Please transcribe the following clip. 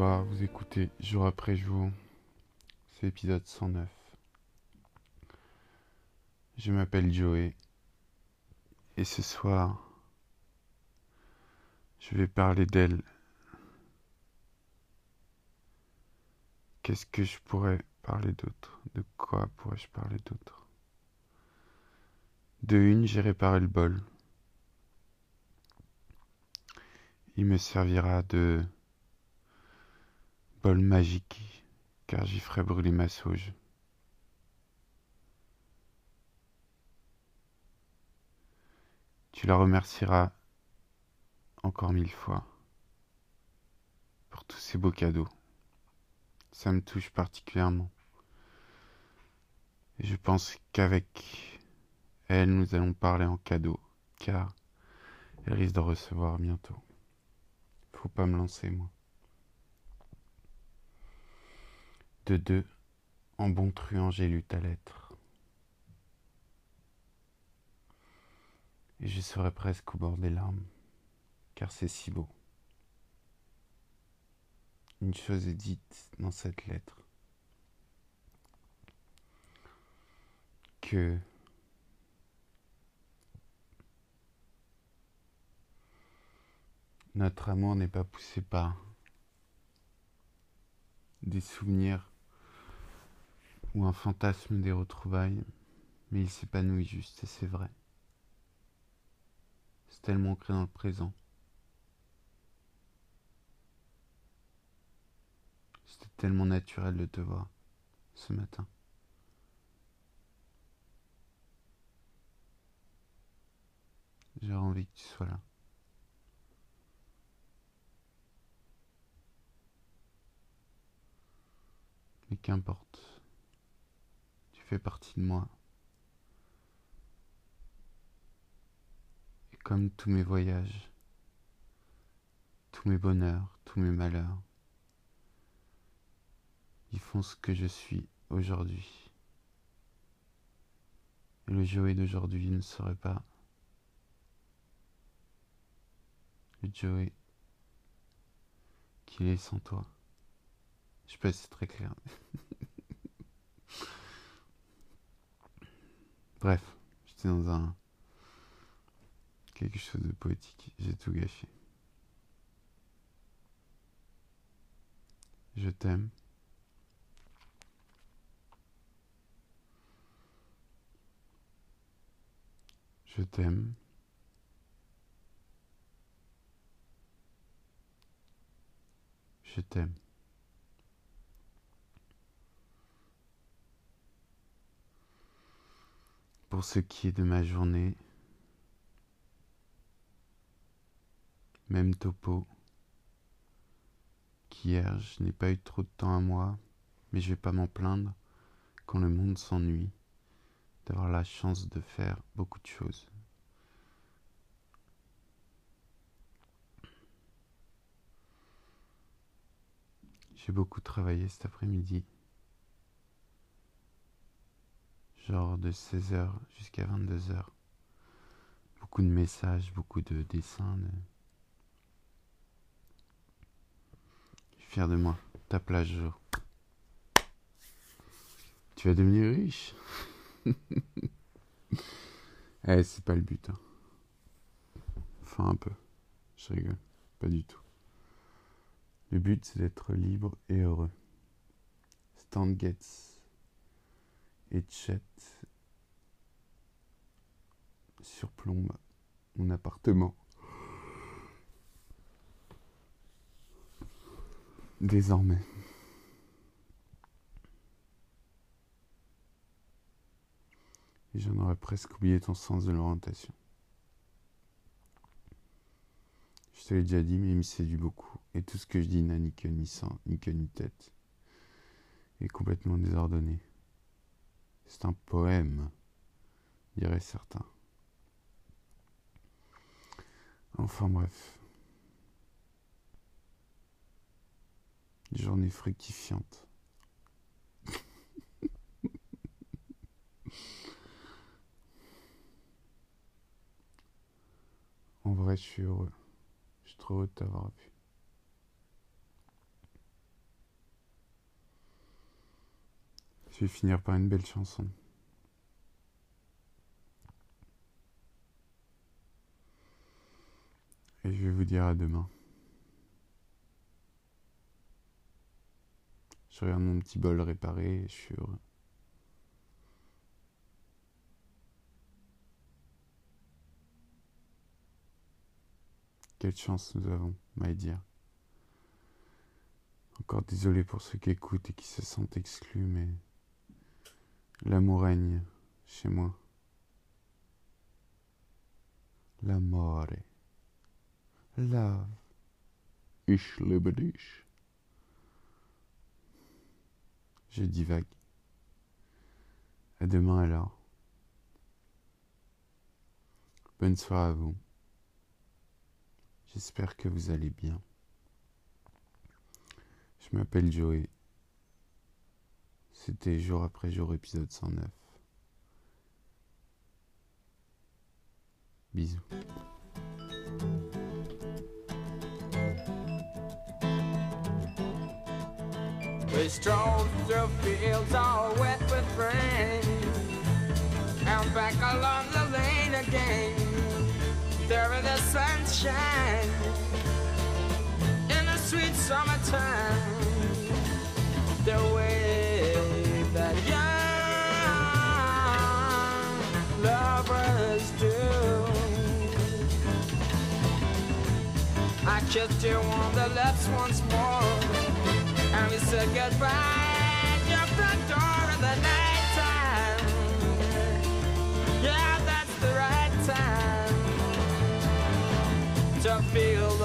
Vous écoutez jour après jour, c'est l'épisode 109. Je m'appelle Joey et ce soir, je vais parler d'elle. Qu'est-ce que je pourrais parler d'autre? De quoi pourrais-je parler d'autre? De une, j'ai réparé le bol. Il me servira de bol magique, car j'y ferai brûler ma sauge. Tu la remercieras encore mille fois pour tous ces beaux cadeaux. Ça me touche particulièrement. Et je pense qu'avec elle, nous allons parler en cadeau, car elle risque de recevoir bientôt. Faut pas me lancer, moi. De deux, en bon truand, j'ai lu ta lettre. Et je serais presque au bord des larmes, car c'est si beau. Une chose est dite dans cette lettre, que notre amour n'est pas poussé par des souvenirs ou un fantasme des retrouvailles, mais il s'épanouit juste, et c'est vrai. C'est tellement ancré dans le présent. C'était tellement naturel de te voir ce matin. J'ai envie que tu sois là. Mais qu'importe. Partie de moi. Et comme tous mes voyages, tous mes bonheurs, tous mes malheurs, ils font ce que je suis aujourd'hui. Et le Joey d'aujourd'hui ne serait pas le Joey qu'il est sans toi. Je sais pas si c'est très clair. Bref, j'étais dans un. quelque chose de poétique. J'ai tout gâché. Je t'aime. Je t'aime. Je t'aime. Pour ce qui est de ma journée, même topo qu'hier, je n'ai pas eu trop de temps à moi, mais je vais pas m'en plaindre quand le monde s'ennuie d'avoir la chance de faire beaucoup de choses. J'ai beaucoup travaillé cet après-midi. Genre de 16h jusqu'à 22h. Beaucoup de messages, beaucoup de dessins. Je suis fier de moi. Ta plage jour. Tu vas devenir riche. eh, c'est pas le but. Hein. Enfin, un peu. Je rigole. Pas du tout. Le but, c'est d'être libre et heureux. Stan Getz et Chet surplombe mon appartement. Désormais. J'en aurais presque oublié ton sens de l'orientation. Je te l'ai déjà dit, mais il me séduit beaucoup. Et tout ce que je dis n'a ni queue ni sang, ni queue ni tête. Et complètement désordonné. C'est un poème, dirait certains. Enfin bref. Journée fructifiante. en vrai, je suis heureux. Je suis trop heureux de t'avoir vu. Je vais finir par une belle chanson. Et je vais vous dire à demain. Je regarde mon petit bol réparé et je suis heureux. Quelle chance nous avons, dear. Encore désolé pour ceux qui écoutent et qui se sentent exclus, mais l'amour règne chez moi. L'amore. Love. Ich liebe dich. Je divague. À demain alors. Bonne soirée à vous. J'espère que vous allez bien. Je m'appelle Joey. C'était jour après jour épisode 109. Bisous. We strolled through fields all wet with rain And back along the lane again There the sunshine kissed you on the lips once more and we said goodbye at your front door in the night time. Yeah, that's the right time to feel